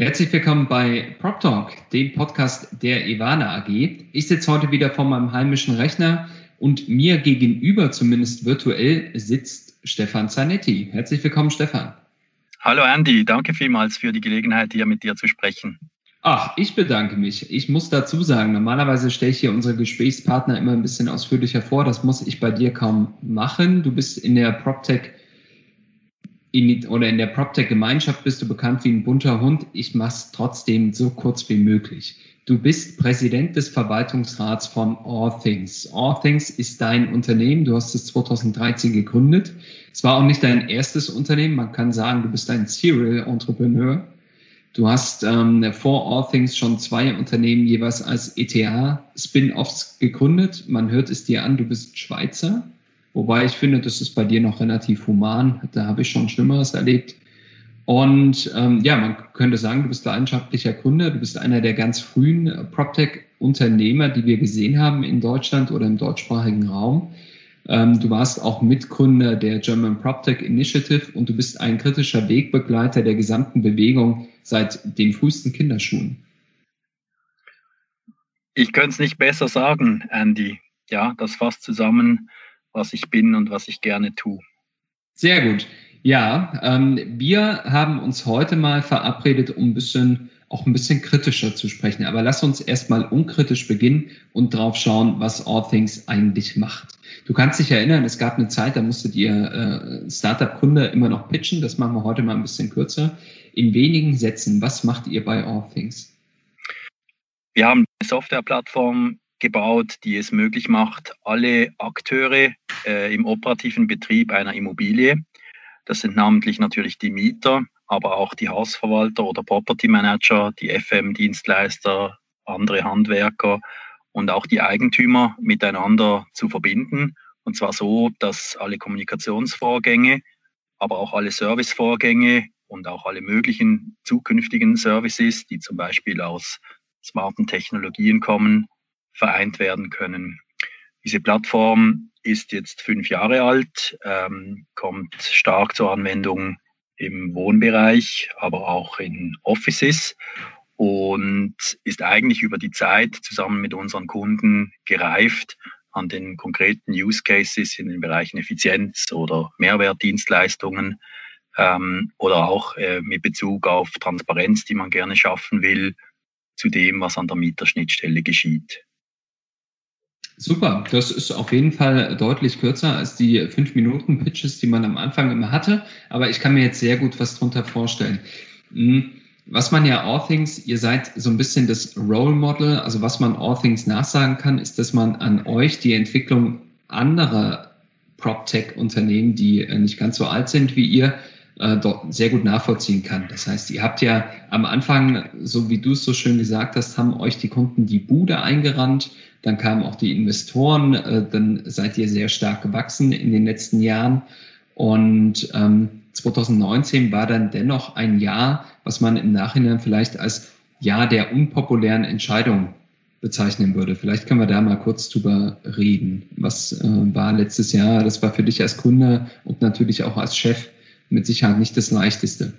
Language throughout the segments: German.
Herzlich willkommen bei Prop Talk, dem Podcast der Ivana AG. Ich sitze heute wieder vor meinem heimischen Rechner und mir gegenüber, zumindest virtuell, sitzt Stefan Zanetti. Herzlich willkommen, Stefan. Hallo Andy, danke vielmals für die Gelegenheit, hier mit dir zu sprechen. Ach, ich bedanke mich. Ich muss dazu sagen, normalerweise stelle ich hier unsere Gesprächspartner immer ein bisschen ausführlicher vor. Das muss ich bei dir kaum machen. Du bist in der PropTech in, oder in der PropTech-Gemeinschaft bist du bekannt wie ein bunter Hund. Ich mache es trotzdem so kurz wie möglich. Du bist Präsident des Verwaltungsrats von All Things. All Things ist dein Unternehmen. Du hast es 2013 gegründet. Es war auch nicht dein erstes Unternehmen. Man kann sagen, du bist ein Serial Entrepreneur. Du hast ähm, vor All Things schon zwei Unternehmen jeweils als ETA-Spin-Offs gegründet. Man hört es dir an, du bist Schweizer. Wobei ich finde, das ist bei dir noch relativ human. Da habe ich schon Schlimmeres erlebt. Und ähm, ja, man könnte sagen, du bist leidenschaftlicher Kunde, du bist einer der ganz frühen äh, PropTech-Unternehmer, die wir gesehen haben in Deutschland oder im deutschsprachigen Raum. Ähm, du warst auch Mitgründer der German PropTech Initiative und du bist ein kritischer Wegbegleiter der gesamten Bewegung seit den frühesten Kinderschuhen. Ich könnte es nicht besser sagen, Andy. Ja, das fasst zusammen, was ich bin und was ich gerne tue. Sehr gut. Ja, ähm, wir haben uns heute mal verabredet, um ein bisschen auch ein bisschen kritischer zu sprechen. Aber lass uns erstmal unkritisch beginnen und drauf schauen, was All Things eigentlich macht. Du kannst dich erinnern, es gab eine Zeit, da musstet ihr äh, Startup-Kunde immer noch pitchen. Das machen wir heute mal ein bisschen kürzer. In wenigen Sätzen, was macht ihr bei All Things? Wir haben eine Softwareplattform gebaut, die es möglich macht, alle Akteure äh, im operativen Betrieb einer Immobilie, das sind namentlich natürlich die Mieter, aber auch die Hausverwalter oder Property Manager, die FM-Dienstleister, andere Handwerker und auch die Eigentümer miteinander zu verbinden. Und zwar so, dass alle Kommunikationsvorgänge, aber auch alle Servicevorgänge und auch alle möglichen zukünftigen Services, die zum Beispiel aus smarten Technologien kommen, vereint werden können. Diese Plattform ist jetzt fünf Jahre alt, ähm, kommt stark zur Anwendung im Wohnbereich, aber auch in Offices und ist eigentlich über die Zeit zusammen mit unseren Kunden gereift an den konkreten Use Cases in den Bereichen Effizienz oder Mehrwertdienstleistungen ähm, oder auch äh, mit Bezug auf Transparenz, die man gerne schaffen will, zu dem, was an der Mieterschnittstelle geschieht. Super, das ist auf jeden Fall deutlich kürzer als die fünf Minuten Pitches, die man am Anfang immer hatte. Aber ich kann mir jetzt sehr gut was drunter vorstellen. Hm, was man ja All Things, ihr seid so ein bisschen das Role Model, also was man All Things nachsagen kann, ist, dass man an euch die Entwicklung anderer PropTech-Unternehmen, die äh, nicht ganz so alt sind wie ihr, äh, dort sehr gut nachvollziehen kann. Das heißt, ihr habt ja am Anfang, so wie du es so schön gesagt hast, haben euch die Kunden die Bude eingerannt, dann kamen auch die Investoren, äh, dann seid ihr sehr stark gewachsen in den letzten Jahren und ähm, 2019 war dann dennoch ein Jahr, was man im Nachhinein vielleicht als Jahr der unpopulären Entscheidung bezeichnen würde. Vielleicht können wir da mal kurz drüber reden. Was äh, war letztes Jahr? Das war für dich als Kunde und natürlich auch als Chef mit Sicherheit nicht das leichteste.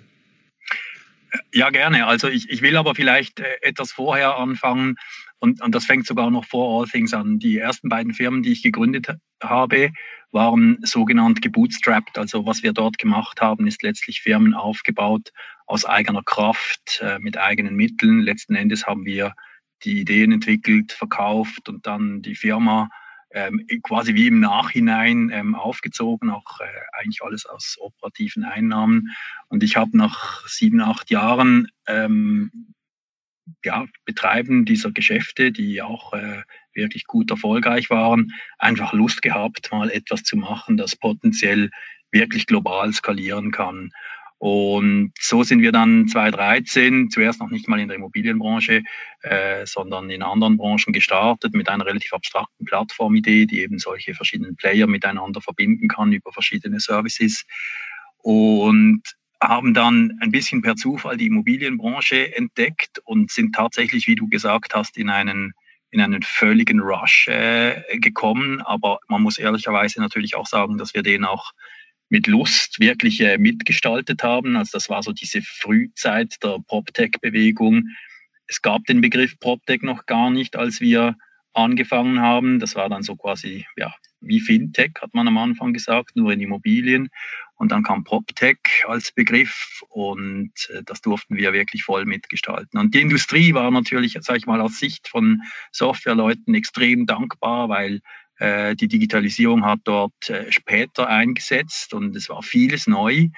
Ja, gerne. Also ich, ich will aber vielleicht äh, etwas vorher anfangen und, und das fängt sogar noch vor All Things an. Die ersten beiden Firmen, die ich gegründet habe, waren sogenannt gebootstrapped. Also was wir dort gemacht haben, ist letztlich Firmen aufgebaut aus eigener Kraft, äh, mit eigenen Mitteln. Letzten Endes haben wir die Ideen entwickelt, verkauft und dann die Firma ähm, quasi wie im Nachhinein ähm, aufgezogen, auch äh, eigentlich alles aus operativen Einnahmen. Und ich habe nach sieben, acht Jahren ähm, ja, Betreiben dieser Geschäfte, die auch äh, wirklich gut erfolgreich waren, einfach Lust gehabt, mal etwas zu machen, das potenziell wirklich global skalieren kann. Und so sind wir dann 2013 zuerst noch nicht mal in der Immobilienbranche, äh, sondern in anderen Branchen gestartet mit einer relativ abstrakten Plattformidee, die eben solche verschiedenen Player miteinander verbinden kann über verschiedene Services. Und haben dann ein bisschen per Zufall die Immobilienbranche entdeckt und sind tatsächlich, wie du gesagt hast, in einen in einen völligen Rush äh, gekommen. Aber man muss ehrlicherweise natürlich auch sagen, dass wir den auch mit Lust wirklich äh, mitgestaltet haben. Also das war so diese Frühzeit der PropTech-Bewegung. Es gab den Begriff PropTech noch gar nicht, als wir angefangen haben. Das war dann so quasi, ja, wie Fintech, hat man am Anfang gesagt, nur in Immobilien. Und dann kam PropTech als Begriff und äh, das durften wir wirklich voll mitgestalten. Und die Industrie war natürlich, sage ich mal, aus Sicht von Softwareleuten extrem dankbar, weil äh, die Digitalisierung hat dort äh, später eingesetzt und es war vieles neu.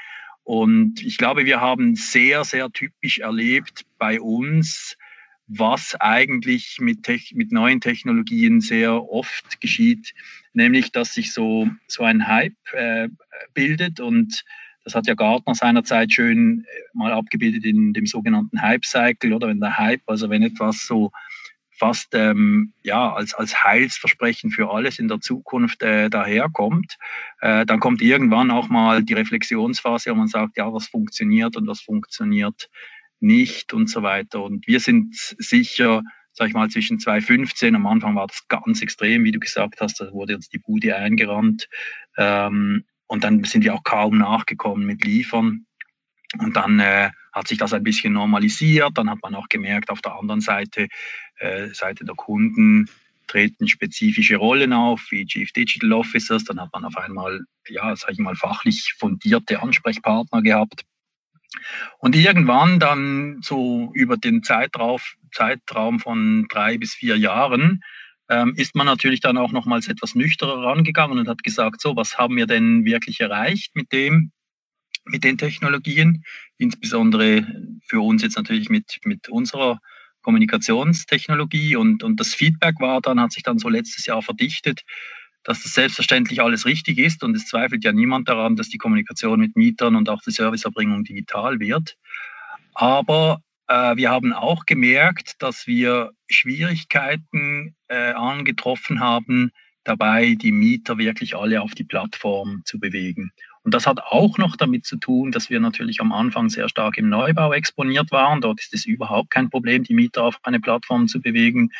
Und ich glaube, wir haben sehr, sehr typisch erlebt bei uns, was eigentlich mit, mit neuen Technologien sehr oft geschieht, nämlich dass sich so, so ein Hype äh, bildet und das hat ja Gartner seinerzeit schön äh, mal abgebildet in dem sogenannten Hype Cycle oder wenn der Hype, also wenn etwas so fast ähm, ja, als, als Heilsversprechen für alles in der Zukunft äh, daherkommt, äh, dann kommt irgendwann auch mal die Reflexionsphase, wo man sagt, ja, was funktioniert und was funktioniert nicht und so weiter. Und wir sind sicher, sag ich mal, zwischen 2015, am Anfang war das ganz extrem, wie du gesagt hast, da wurde uns die Bude eingerannt. Ähm, und dann sind wir auch kaum nachgekommen mit Liefern. Und dann äh, hat sich das ein bisschen normalisiert. Dann hat man auch gemerkt, auf der anderen Seite, äh, Seite der Kunden, treten spezifische Rollen auf, wie Chief Digital Officers. Dann hat man auf einmal, ja, sag ich mal, fachlich fundierte Ansprechpartner gehabt. Und irgendwann dann so über den Zeitraum, Zeitraum von drei bis vier Jahren ähm, ist man natürlich dann auch nochmals etwas nüchterner rangegangen und hat gesagt, so, was haben wir denn wirklich erreicht mit dem, mit den Technologien, insbesondere für uns jetzt natürlich mit, mit unserer Kommunikationstechnologie. Und, und das Feedback war dann, hat sich dann so letztes Jahr verdichtet, dass das selbstverständlich alles richtig ist und es zweifelt ja niemand daran, dass die Kommunikation mit Mietern und auch die Serviceerbringung digital wird. Aber äh, wir haben auch gemerkt, dass wir Schwierigkeiten äh, angetroffen haben, dabei die Mieter wirklich alle auf die Plattform zu bewegen. Und das hat auch noch damit zu tun, dass wir natürlich am Anfang sehr stark im Neubau exponiert waren. Dort ist es überhaupt kein Problem, die Mieter auf eine Plattform zu bewegen.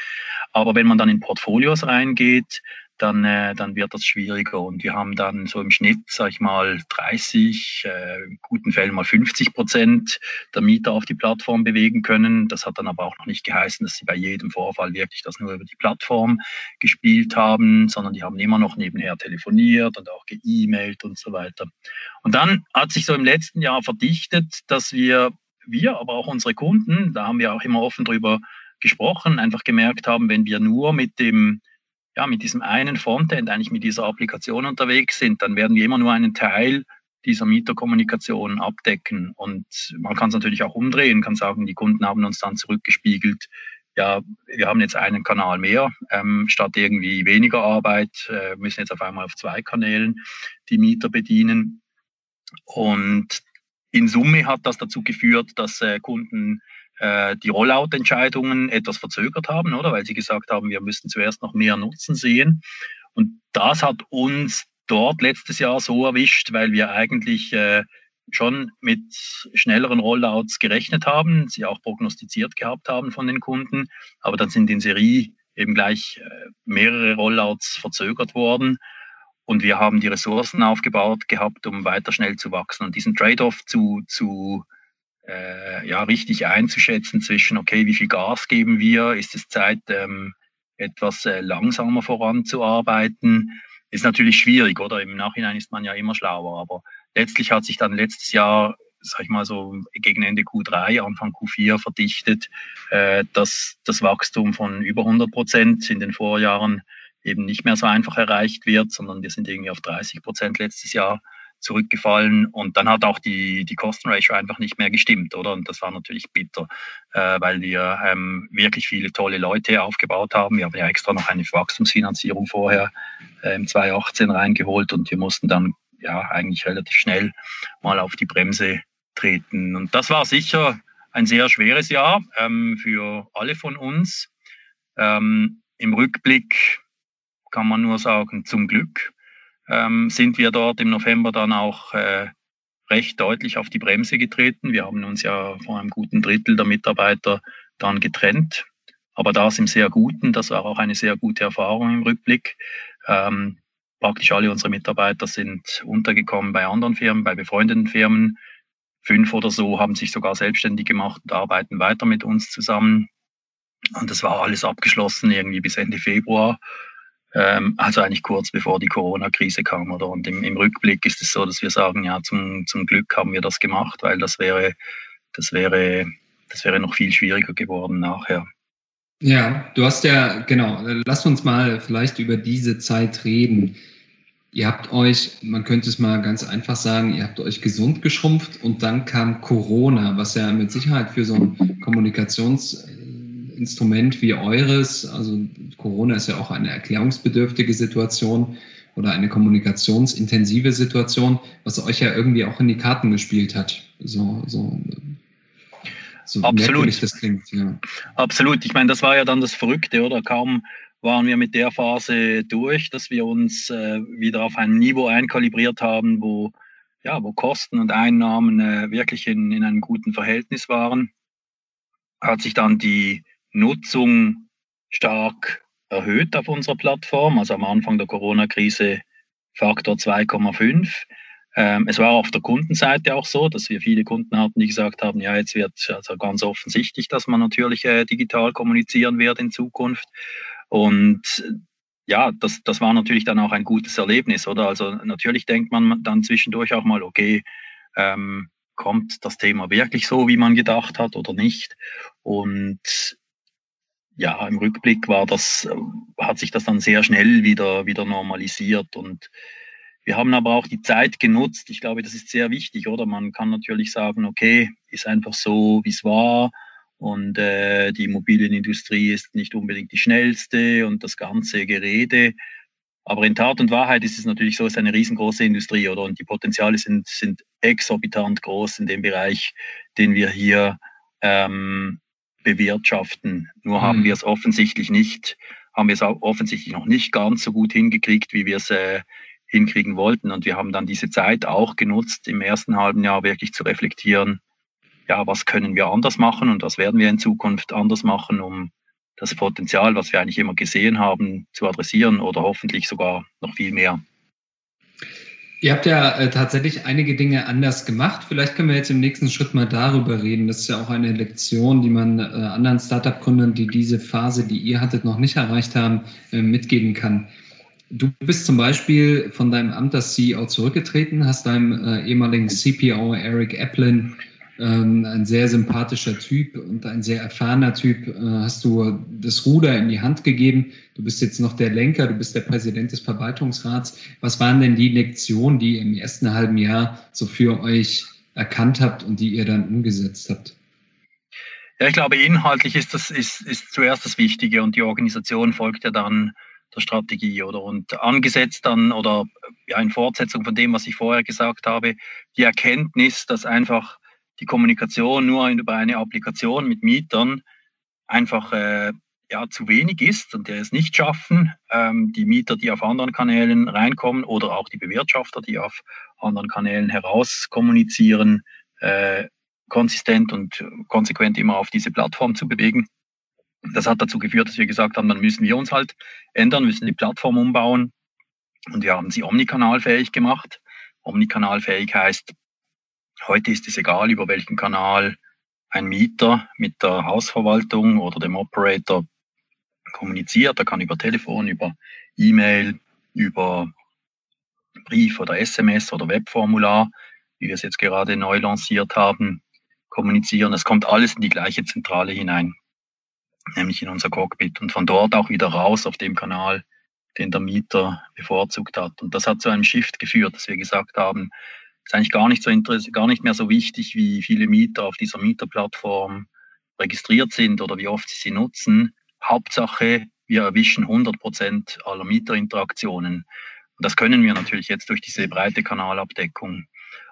Aber wenn man dann in Portfolios reingeht, dann, äh, dann wird das schwieriger. Und wir haben dann so im Schnitt, sag ich mal, 30, äh, in guten Fällen mal 50 Prozent der Mieter auf die Plattform bewegen können. Das hat dann aber auch noch nicht geheißen, dass sie bei jedem Vorfall wirklich das nur über die Plattform gespielt haben, sondern die haben immer noch nebenher telefoniert und auch geemailt und so weiter. Und dann hat sich so im letzten Jahr verdichtet, dass wir, wir, aber auch unsere Kunden, da haben wir auch immer offen drüber gesprochen, einfach gemerkt haben, wenn wir nur mit dem ja, mit diesem einen Frontend, eigentlich mit dieser Applikation unterwegs sind, dann werden wir immer nur einen Teil dieser Mieterkommunikation abdecken. Und man kann es natürlich auch umdrehen, kann sagen, die Kunden haben uns dann zurückgespiegelt, ja, wir haben jetzt einen Kanal mehr, ähm, statt irgendwie weniger Arbeit, äh, müssen jetzt auf einmal auf zwei Kanälen die Mieter bedienen. Und in Summe hat das dazu geführt, dass äh, Kunden äh, die Rollout-Entscheidungen etwas verzögert haben, oder? Weil sie gesagt haben, wir müssen zuerst noch mehr Nutzen sehen. Und das hat uns dort letztes Jahr so erwischt, weil wir eigentlich äh, schon mit schnelleren Rollouts gerechnet haben, sie auch prognostiziert gehabt haben von den Kunden, aber dann sind in Serie eben gleich äh, mehrere Rollouts verzögert worden und wir haben die Ressourcen aufgebaut gehabt, um weiter schnell zu wachsen und diesen Trade-off zu, zu äh, ja, richtig einzuschätzen zwischen, okay, wie viel Gas geben wir, ist es Zeit, ähm, etwas äh, langsamer voranzuarbeiten, ist natürlich schwierig, oder? Im Nachhinein ist man ja immer schlauer, aber letztlich hat sich dann letztes Jahr, sag ich mal so gegen Ende Q3, Anfang Q4 verdichtet, äh, dass das Wachstum von über 100 Prozent in den Vorjahren eben nicht mehr so einfach erreicht wird, sondern wir sind irgendwie auf 30 Prozent letztes Jahr zurückgefallen und dann hat auch die, die Kostenratio einfach nicht mehr gestimmt, oder? Und das war natürlich bitter, äh, weil wir ähm, wirklich viele tolle Leute aufgebaut haben. Wir haben ja extra noch eine Wachstumsfinanzierung vorher äh, im 2018 reingeholt und wir mussten dann ja eigentlich relativ schnell mal auf die Bremse treten. Und das war sicher ein sehr schweres Jahr ähm, für alle von uns. Ähm, Im Rückblick kann man nur sagen, zum Glück ähm, sind wir dort im November dann auch äh, recht deutlich auf die Bremse getreten. Wir haben uns ja vor einem guten Drittel der Mitarbeiter dann getrennt, aber das im sehr guten. Das war auch eine sehr gute Erfahrung im Rückblick. Ähm, praktisch alle unsere Mitarbeiter sind untergekommen bei anderen Firmen, bei befreundeten Firmen. Fünf oder so haben sich sogar selbstständig gemacht und arbeiten weiter mit uns zusammen. Und das war alles abgeschlossen irgendwie bis Ende Februar. Ähm, also eigentlich kurz bevor die Corona-Krise kam. Oder? Und im, im, Rückblick ist es so, dass wir sagen, ja, zum, zum Glück haben wir das gemacht, weil das wäre, das wäre, das wäre noch viel schwieriger geworden nachher. Ja, du hast ja, genau, lass uns mal vielleicht über diese Zeit reden. Ihr habt euch, man könnte es mal ganz einfach sagen, ihr habt euch gesund geschrumpft und dann kam Corona, was ja mit Sicherheit für so ein Kommunikations- Instrument wie eures, also Corona ist ja auch eine erklärungsbedürftige Situation oder eine kommunikationsintensive Situation, was euch ja irgendwie auch in die Karten gespielt hat. So, so, so Absolut. das klingt. Ja. Absolut. Ich meine, das war ja dann das Verrückte, oder? Kaum waren wir mit der Phase durch, dass wir uns äh, wieder auf ein Niveau einkalibriert haben, wo, ja, wo Kosten und Einnahmen äh, wirklich in, in einem guten Verhältnis waren, hat sich dann die, Nutzung stark erhöht auf unserer Plattform. Also am Anfang der Corona-Krise Faktor 2,5. Ähm, es war auf der Kundenseite auch so, dass wir viele Kunden hatten, die gesagt haben, ja, jetzt wird also ganz offensichtlich, dass man natürlich äh, digital kommunizieren wird in Zukunft. Und ja, das, das war natürlich dann auch ein gutes Erlebnis, oder? Also natürlich denkt man dann zwischendurch auch mal, okay, ähm, kommt das Thema wirklich so, wie man gedacht hat oder nicht? Und ja, im Rückblick war das, äh, hat sich das dann sehr schnell wieder, wieder normalisiert und wir haben aber auch die Zeit genutzt. Ich glaube, das ist sehr wichtig, oder? Man kann natürlich sagen, okay, ist einfach so, wie es war und äh, die Immobilienindustrie ist nicht unbedingt die schnellste und das ganze Gerede. Aber in Tat und Wahrheit ist es natürlich so, es ist eine riesengroße Industrie, oder? Und die Potenziale sind, sind exorbitant groß in dem Bereich, den wir hier ähm, bewirtschaften. Nur mhm. haben wir es offensichtlich nicht, haben wir es auch offensichtlich noch nicht ganz so gut hingekriegt, wie wir es äh, hinkriegen wollten. Und wir haben dann diese Zeit auch genutzt, im ersten halben Jahr wirklich zu reflektieren, ja, was können wir anders machen und was werden wir in Zukunft anders machen, um das Potenzial, was wir eigentlich immer gesehen haben, zu adressieren oder hoffentlich sogar noch viel mehr. Ihr habt ja äh, tatsächlich einige Dinge anders gemacht. Vielleicht können wir jetzt im nächsten Schritt mal darüber reden. Das ist ja auch eine Lektion, die man äh, anderen Startup-Gründern, die diese Phase, die ihr hattet, noch nicht erreicht haben, äh, mitgeben kann. Du bist zum Beispiel von deinem Amt als CEO zurückgetreten, hast deinem äh, ehemaligen CPO Eric Eplin ähm, ein sehr sympathischer Typ und ein sehr erfahrener Typ, äh, hast du das Ruder in die Hand gegeben. Du bist jetzt noch der Lenker, du bist der Präsident des Verwaltungsrats. Was waren denn die Lektionen, die ihr im ersten halben Jahr so für euch erkannt habt und die ihr dann umgesetzt habt? Ja, ich glaube, inhaltlich ist das ist, ist zuerst das Wichtige und die Organisation folgt ja dann der Strategie oder und angesetzt dann oder ja in Fortsetzung von dem, was ich vorher gesagt habe, die Erkenntnis, dass einfach die Kommunikation nur über eine Applikation mit Mietern einfach äh, ja, zu wenig ist und der es nicht schaffen, ähm, die Mieter, die auf anderen Kanälen reinkommen oder auch die Bewirtschafter, die auf anderen Kanälen heraus kommunizieren, äh, konsistent und konsequent immer auf diese Plattform zu bewegen. Das hat dazu geführt, dass wir gesagt haben, dann müssen wir uns halt ändern, müssen die Plattform umbauen. Und wir haben sie omnikanalfähig gemacht. Omnikanalfähig heißt, Heute ist es egal, über welchen Kanal ein Mieter mit der Hausverwaltung oder dem Operator kommuniziert. Er kann über Telefon, über E-Mail, über Brief oder SMS oder Webformular, wie wir es jetzt gerade neu lanciert haben, kommunizieren. Es kommt alles in die gleiche Zentrale hinein, nämlich in unser Cockpit und von dort auch wieder raus auf dem Kanal, den der Mieter bevorzugt hat. Und das hat zu einem Shift geführt, dass wir gesagt haben, ist eigentlich gar nicht, so gar nicht mehr so wichtig, wie viele Mieter auf dieser Mieterplattform registriert sind oder wie oft sie sie nutzen. Hauptsache, wir erwischen 100 Prozent aller Mieterinteraktionen. Und das können wir natürlich jetzt durch diese breite Kanalabdeckung.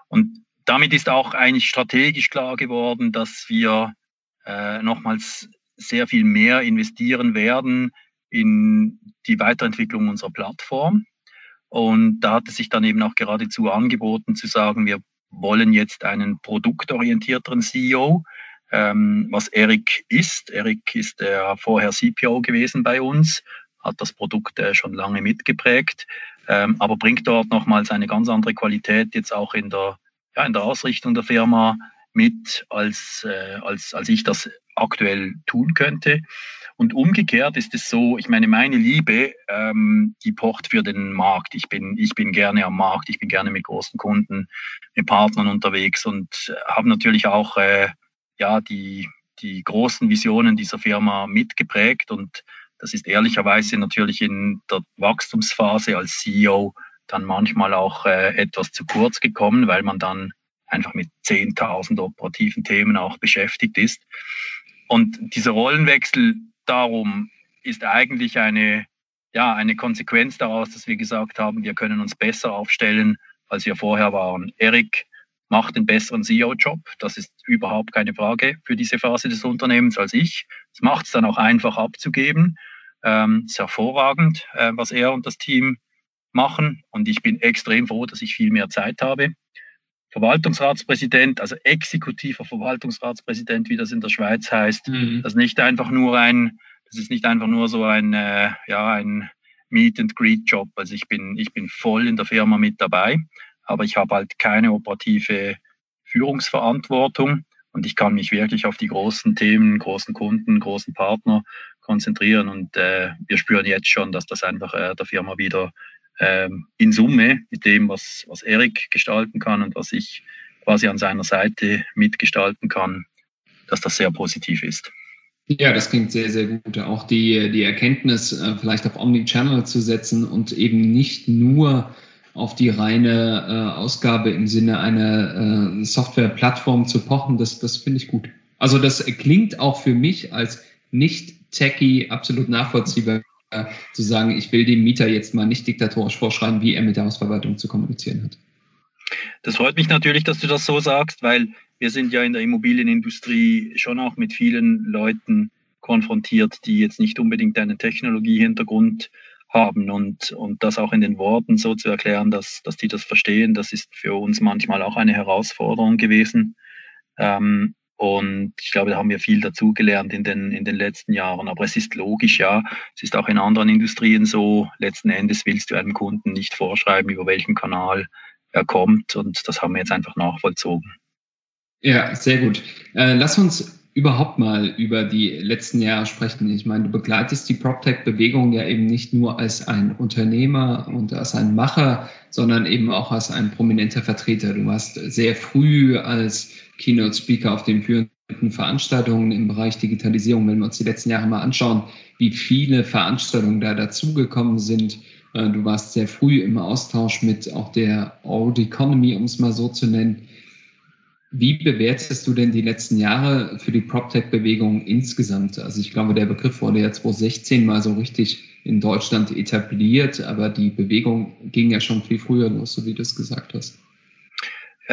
Und damit ist auch eigentlich strategisch klar geworden, dass wir äh, nochmals sehr viel mehr investieren werden in die Weiterentwicklung unserer Plattform. Und da hat es sich dann eben auch geradezu angeboten zu sagen, wir wollen jetzt einen produktorientierteren CEO, ähm, was Eric ist. Eric ist der vorher CPO gewesen bei uns, hat das Produkt äh, schon lange mitgeprägt, ähm, aber bringt dort nochmals eine ganz andere Qualität jetzt auch in der, ja, in der Ausrichtung der Firma mit, als, äh, als, als ich das aktuell tun könnte. Und umgekehrt ist es so, ich meine, meine Liebe, ähm, die pocht für den Markt. Ich bin, ich bin gerne am Markt, ich bin gerne mit großen Kunden, mit Partnern unterwegs und habe natürlich auch äh, ja, die, die großen Visionen dieser Firma mitgeprägt. Und das ist ehrlicherweise natürlich in der Wachstumsphase als CEO dann manchmal auch äh, etwas zu kurz gekommen, weil man dann einfach mit 10.000 operativen Themen auch beschäftigt ist. Und dieser Rollenwechsel darum ist eigentlich eine, ja, eine Konsequenz daraus, dass wir gesagt haben, wir können uns besser aufstellen, als wir vorher waren. Erik macht den besseren CEO-Job. Das ist überhaupt keine Frage für diese Phase des Unternehmens als ich. Es macht es dann auch einfach abzugeben. Ähm, ist hervorragend, äh, was er und das Team machen. Und ich bin extrem froh, dass ich viel mehr Zeit habe. Verwaltungsratspräsident, also exekutiver Verwaltungsratspräsident, wie das in der Schweiz heißt. Mhm. Das ist nicht einfach nur ein, das ist nicht einfach nur so ein, äh, ja, ein Meet and Greet Job. Also ich bin, ich bin voll in der Firma mit dabei, aber ich habe halt keine operative Führungsverantwortung und ich kann mich wirklich auf die großen Themen, großen Kunden, großen Partner konzentrieren und äh, wir spüren jetzt schon, dass das einfach äh, der Firma wieder ähm, in Summe mit dem, was, was Erik gestalten kann und was ich quasi an seiner Seite mitgestalten kann, dass das sehr positiv ist. Ja, das klingt sehr, sehr gut. Auch die, die Erkenntnis, äh, vielleicht auf Omnichannel zu setzen und eben nicht nur auf die reine äh, Ausgabe im Sinne einer äh, Softwareplattform zu pochen, das, das finde ich gut. Also das klingt auch für mich als nicht techie absolut nachvollziehbar, äh, zu sagen, ich will dem Mieter jetzt mal nicht diktatorisch vorschreiben, wie er mit der Hausverwaltung zu kommunizieren hat. Das freut mich natürlich, dass du das so sagst, weil wir sind ja in der Immobilienindustrie schon auch mit vielen Leuten konfrontiert, die jetzt nicht unbedingt einen Technologiehintergrund haben und, und das auch in den Worten so zu erklären, dass, dass die das verstehen, das ist für uns manchmal auch eine Herausforderung gewesen. Ähm, und ich glaube, da haben wir viel dazugelernt in den, in den letzten Jahren. Aber es ist logisch, ja. Es ist auch in anderen Industrien so. Letzten Endes willst du einem Kunden nicht vorschreiben, über welchen Kanal er kommt. Und das haben wir jetzt einfach nachvollzogen. Ja, sehr gut. Äh, lass uns überhaupt mal über die letzten Jahre sprechen. Ich meine, du begleitest die PropTech-Bewegung ja eben nicht nur als ein Unternehmer und als ein Macher, sondern eben auch als ein prominenter Vertreter. Du warst sehr früh als Keynote-Speaker auf den führenden Veranstaltungen im Bereich Digitalisierung. Wenn wir uns die letzten Jahre mal anschauen, wie viele Veranstaltungen da dazugekommen sind. Äh, du warst sehr früh im Austausch mit auch der Old Economy, um es mal so zu nennen. Wie bewertest du denn die letzten Jahre für die PropTech-Bewegung insgesamt? Also ich glaube, der Begriff wurde ja 2016 mal so richtig in Deutschland etabliert, aber die Bewegung ging ja schon viel früher los, so wie du es gesagt hast.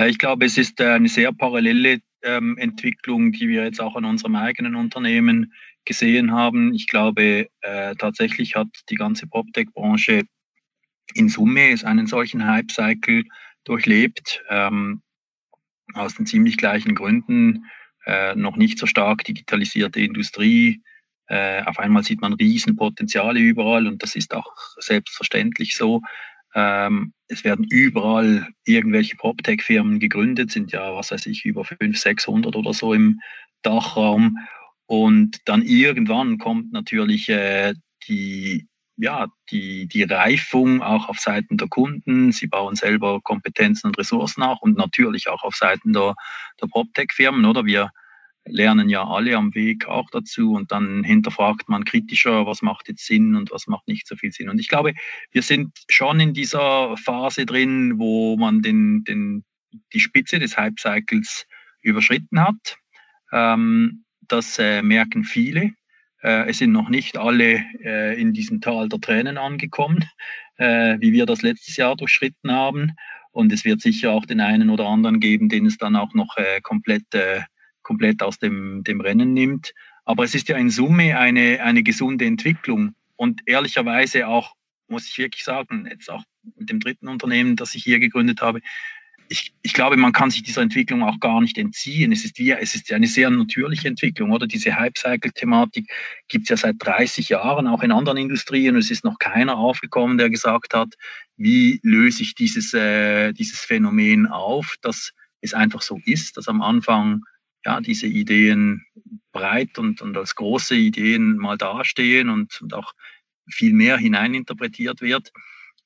Ich glaube, es ist eine sehr parallele ähm, Entwicklung, die wir jetzt auch an unserem eigenen Unternehmen gesehen haben. Ich glaube, äh, tatsächlich hat die ganze PropTech-Branche in Summe einen solchen Hype-Cycle durchlebt. Ähm, aus den ziemlich gleichen Gründen. Äh, noch nicht so stark digitalisierte Industrie. Äh, auf einmal sieht man Riesenpotenziale überall und das ist auch selbstverständlich so. Ähm, es werden überall irgendwelche PropTech-Firmen gegründet, sind ja, was weiß ich, über 500, 600 oder so im Dachraum. Und dann irgendwann kommt natürlich äh, die ja, die, die Reifung auch auf Seiten der Kunden. Sie bauen selber Kompetenzen und Ressourcen nach und natürlich auch auf Seiten der, der PropTech-Firmen, oder? Wir lernen ja alle am Weg auch dazu und dann hinterfragt man kritischer, was macht jetzt Sinn und was macht nicht so viel Sinn. Und ich glaube, wir sind schon in dieser Phase drin, wo man den, den, die Spitze des Hype-Cycles überschritten hat. Ähm, das äh, merken viele. Äh, es sind noch nicht alle äh, in diesem Tal der Tränen angekommen, äh, wie wir das letztes Jahr durchschritten haben. Und es wird sicher auch den einen oder anderen geben, den es dann auch noch äh, komplett, äh, komplett aus dem, dem Rennen nimmt. Aber es ist ja in Summe eine, eine gesunde Entwicklung. Und ehrlicherweise auch, muss ich wirklich sagen, jetzt auch mit dem dritten Unternehmen, das ich hier gegründet habe, ich, ich glaube, man kann sich dieser Entwicklung auch gar nicht entziehen. Es ist, wie, es ist eine sehr natürliche Entwicklung, oder? Diese Hype-Cycle-Thematik gibt es ja seit 30 Jahren, auch in anderen Industrien. Es ist noch keiner aufgekommen, der gesagt hat, wie löse ich dieses, äh, dieses Phänomen auf, dass es einfach so ist, dass am Anfang ja, diese Ideen breit und, und als große Ideen mal dastehen und, und auch viel mehr hineininterpretiert wird.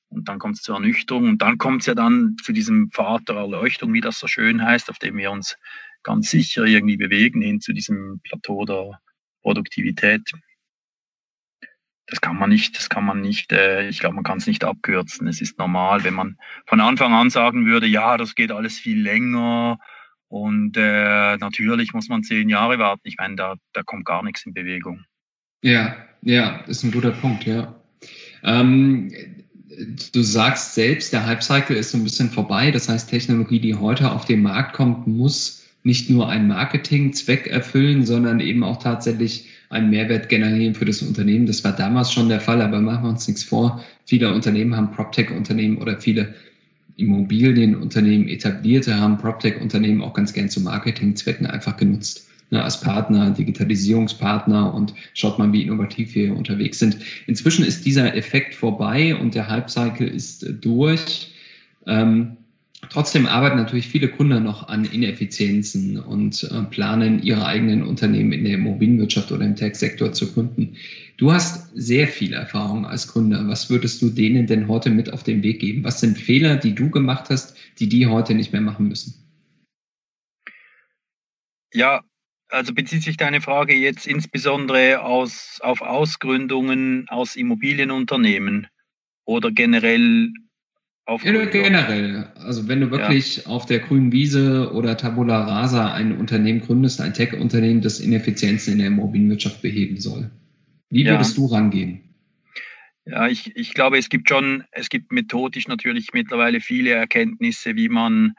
Und dann kommt es zur Ernüchterung und dann kommt es ja dann zu diesem Pfad der Erleuchtung, wie das so schön heißt, auf dem wir uns ganz sicher irgendwie bewegen, hin zu diesem Plateau der Produktivität. Das kann man nicht, das kann man nicht, äh, ich glaube, man kann es nicht abkürzen. Es ist normal, wenn man von Anfang an sagen würde, ja, das geht alles viel länger und äh, natürlich muss man zehn Jahre warten. Ich meine, da, da kommt gar nichts in Bewegung. Ja, ja, ist ein guter Punkt, ja. Ähm, du sagst selbst, der Hype-Cycle ist so ein bisschen vorbei. Das heißt, Technologie, die heute auf den Markt kommt, muss nicht nur einen Marketingzweck erfüllen, sondern eben auch tatsächlich einen Mehrwert generieren für das Unternehmen. Das war damals schon der Fall, aber machen wir uns nichts vor. Viele Unternehmen haben PropTech-Unternehmen oder viele Immobilienunternehmen etablierte haben PropTech-Unternehmen auch ganz gern zu Marketingzwecken einfach genutzt ne, als Partner, Digitalisierungspartner und schaut mal, wie innovativ wir unterwegs sind. Inzwischen ist dieser Effekt vorbei und der Hype-Cycle ist durch. Ähm, Trotzdem arbeiten natürlich viele Kunden noch an Ineffizienzen und äh, planen ihre eigenen Unternehmen in der Immobilienwirtschaft oder im Tech-Sektor zu gründen. Du hast sehr viel Erfahrung als Gründer. Was würdest du denen denn heute mit auf den Weg geben? Was sind Fehler, die du gemacht hast, die die heute nicht mehr machen müssen? Ja, also bezieht sich deine Frage jetzt insbesondere aus, auf Ausgründungen aus Immobilienunternehmen oder generell auf ja, generell. Also wenn du wirklich ja. auf der grünen Wiese oder Tabula Rasa ein Unternehmen gründest, ein Tech-Unternehmen, das Ineffizienzen in der Immobilienwirtschaft beheben soll. Wie würdest ja. du rangehen? Ja, ich, ich glaube, es gibt schon, es gibt methodisch natürlich mittlerweile viele Erkenntnisse, wie man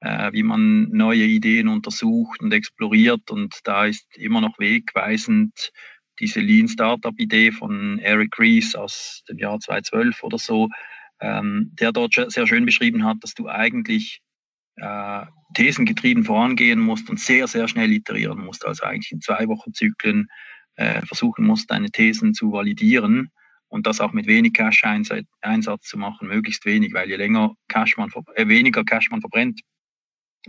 äh, wie man neue Ideen untersucht und exploriert. Und da ist immer noch wegweisend diese Lean Startup Idee von Eric Ries aus dem Jahr 2012 oder so, ähm, der dort sehr schön beschrieben hat, dass du eigentlich äh, thesengetrieben vorangehen musst und sehr, sehr schnell iterieren musst. Also eigentlich in zwei Wochen Zyklen äh, versuchen musst, deine Thesen zu validieren und das auch mit wenig Cash-Einsatz zu machen, möglichst wenig, weil je länger Cash man, äh, weniger Cash man verbrennt,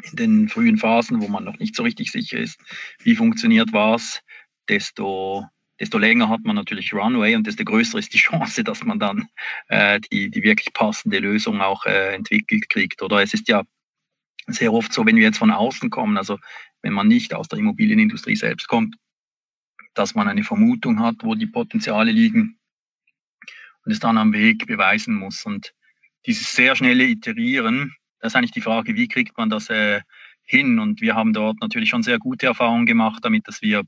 in den frühen Phasen, wo man noch nicht so richtig sicher ist, wie funktioniert was, desto, desto länger hat man natürlich Runway und desto größer ist die Chance, dass man dann äh, die, die wirklich passende Lösung auch äh, entwickelt kriegt. Oder es ist ja sehr oft so, wenn wir jetzt von außen kommen, also wenn man nicht aus der Immobilienindustrie selbst kommt, dass man eine Vermutung hat, wo die Potenziale liegen und es dann am Weg beweisen muss. Und dieses sehr schnelle Iterieren das ist eigentlich die Frage, wie kriegt man das äh, hin? Und wir haben dort natürlich schon sehr gute Erfahrungen gemacht, damit dass wir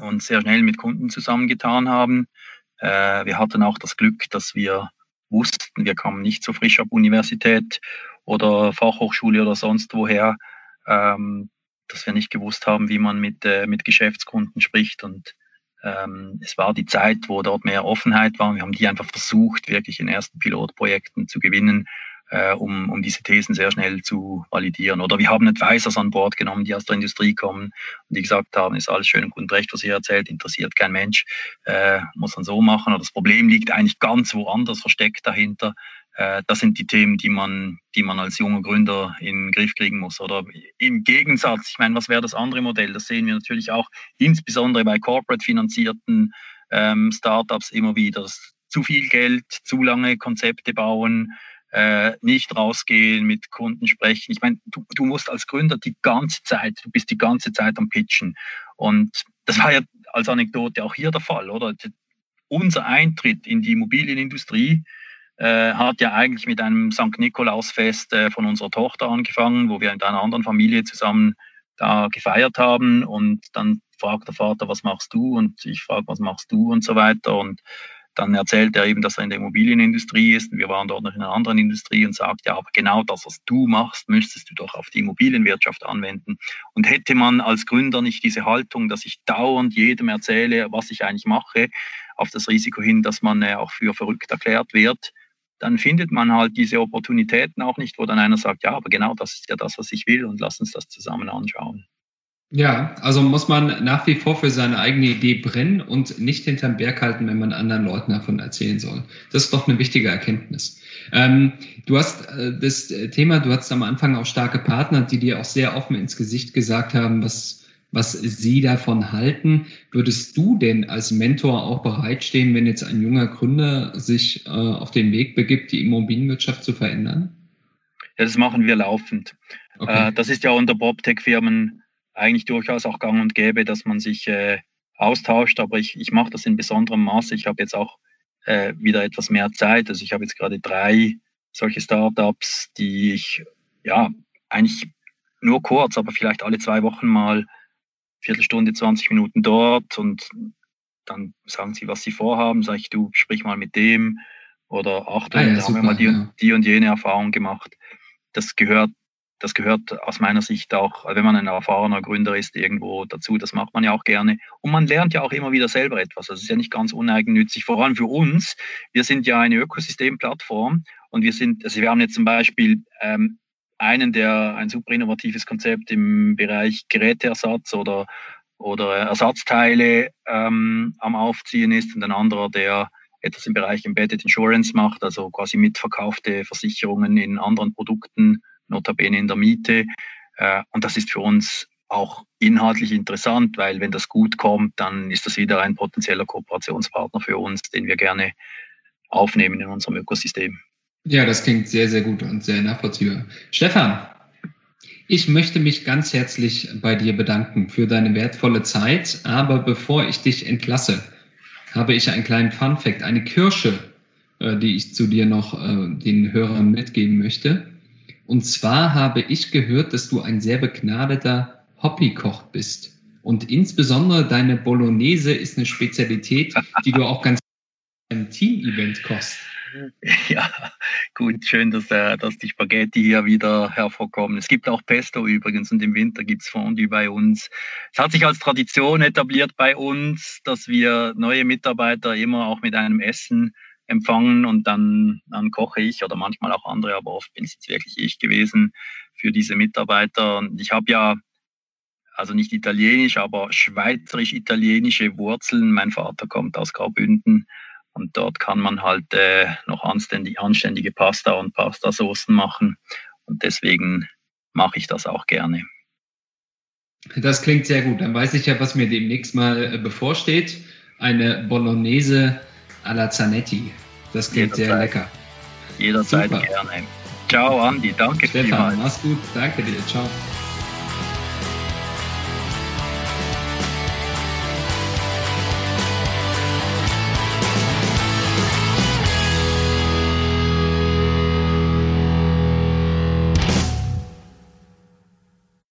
uns sehr schnell mit Kunden zusammengetan haben. Äh, wir hatten auch das Glück, dass wir wussten, wir kamen nicht so frisch ab Universität oder Fachhochschule oder sonst woher, ähm, dass wir nicht gewusst haben, wie man mit, äh, mit Geschäftskunden spricht. Und ähm, es war die Zeit, wo dort mehr Offenheit war. Wir haben die einfach versucht, wirklich in ersten Pilotprojekten zu gewinnen äh, um, um diese Thesen sehr schnell zu validieren. Oder wir haben Advisors an Bord genommen, die aus der Industrie kommen und die gesagt haben, ist alles schön und gut recht, was ihr erzählt, interessiert kein Mensch, äh, muss man so machen. Oder das Problem liegt eigentlich ganz woanders versteckt dahinter. Äh, das sind die Themen, die man, die man als junger Gründer in den Griff kriegen muss. Oder im Gegensatz, ich meine, was wäre das andere Modell? Das sehen wir natürlich auch insbesondere bei corporate finanzierten ähm, Startups immer wieder. Zu viel Geld, zu lange Konzepte bauen, äh, nicht rausgehen, mit Kunden sprechen. Ich meine, du, du musst als Gründer die ganze Zeit, du bist die ganze Zeit am Pitchen. Und das war ja als Anekdote auch hier der Fall, oder? Unser Eintritt in die Immobilienindustrie äh, hat ja eigentlich mit einem St. Nikolausfest äh, von unserer Tochter angefangen, wo wir mit einer anderen Familie zusammen da gefeiert haben. Und dann fragt der Vater, was machst du? Und ich frage, was machst du? Und so weiter. Und dann erzählt er eben, dass er in der Immobilienindustrie ist. Wir waren dort noch in einer anderen Industrie und sagt, ja, aber genau das, was du machst, müsstest du doch auf die Immobilienwirtschaft anwenden. Und hätte man als Gründer nicht diese Haltung, dass ich dauernd jedem erzähle, was ich eigentlich mache, auf das Risiko hin, dass man äh, auch für verrückt erklärt wird, dann findet man halt diese Opportunitäten auch nicht, wo dann einer sagt, ja, aber genau das ist ja das, was ich will und lass uns das zusammen anschauen. Ja, also muss man nach wie vor für seine eigene Idee brennen und nicht hinterm Berg halten, wenn man anderen Leuten davon erzählen soll. Das ist doch eine wichtige Erkenntnis. Ähm, du hast äh, das Thema, du hast am Anfang auch starke Partner, die dir auch sehr offen ins Gesicht gesagt haben, was, was sie davon halten. Würdest du denn als Mentor auch bereitstehen, wenn jetzt ein junger Gründer sich äh, auf den Weg begibt, die Immobilienwirtschaft zu verändern? Ja, das machen wir laufend. Okay. Äh, das ist ja unter PropTech-Firmen eigentlich durchaus auch gang und gäbe, dass man sich äh, austauscht, aber ich, ich mache das in besonderem Maße. Ich habe jetzt auch äh, wieder etwas mehr Zeit. Also ich habe jetzt gerade drei solche Startups, die ich ja eigentlich nur kurz, aber vielleicht alle zwei Wochen mal Viertelstunde, 20 Minuten dort und dann sagen sie, was sie vorhaben. Sag ich, du sprich mal mit dem oder Achtung, ah ja, da super, haben wir mal die, ja. die und jene Erfahrung gemacht. Das gehört das gehört aus meiner Sicht auch, wenn man ein erfahrener Gründer ist, irgendwo dazu. Das macht man ja auch gerne. Und man lernt ja auch immer wieder selber etwas. Das ist ja nicht ganz uneigennützig, vor allem für uns. Wir sind ja eine Ökosystemplattform und wir sind, also wir haben jetzt zum Beispiel ähm, einen, der ein super innovatives Konzept im Bereich Geräteersatz oder, oder Ersatzteile ähm, am Aufziehen ist und ein anderer, der etwas im Bereich Embedded Insurance macht, also quasi mitverkaufte Versicherungen in anderen Produkten notabene in der Miete. Äh, und das ist für uns auch inhaltlich interessant, weil wenn das gut kommt, dann ist das wieder ein potenzieller Kooperationspartner für uns, den wir gerne aufnehmen in unserem Ökosystem. Ja, das klingt sehr, sehr gut und sehr nachvollziehbar. Stefan, ich möchte mich ganz herzlich bei dir bedanken für deine wertvolle Zeit. Aber bevor ich dich entlasse, habe ich einen kleinen Fun Fact, eine Kirsche, äh, die ich zu dir noch äh, den Hörern mitgeben möchte. Und zwar habe ich gehört, dass du ein sehr begnadeter Hobbykoch bist. Und insbesondere deine Bolognese ist eine Spezialität, die du auch ganz beim Team-Event kochst. Ja, gut, schön, dass, äh, dass die Spaghetti hier wieder hervorkommen. Es gibt auch Pesto übrigens und im Winter gibt es Fondue bei uns. Es hat sich als Tradition etabliert bei uns, dass wir neue Mitarbeiter immer auch mit einem Essen empfangen und dann, dann koche ich oder manchmal auch andere, aber oft bin es jetzt wirklich ich gewesen für diese Mitarbeiter. Und ich habe ja, also nicht italienisch, aber schweizerisch-italienische Wurzeln. Mein Vater kommt aus Graubünden und dort kann man halt äh, noch anständig, anständige Pasta und Pastasoßen machen. Und deswegen mache ich das auch gerne. Das klingt sehr gut. Dann weiß ich ja, was mir demnächst mal äh, bevorsteht. Eine Bolognese alla Zanetti. Das klingt Jederzeit. sehr lecker. Jederzeit Super. gerne. Ciao, Andi. Danke Stefan, vielmals. Mach's gut. Danke dir. Ciao.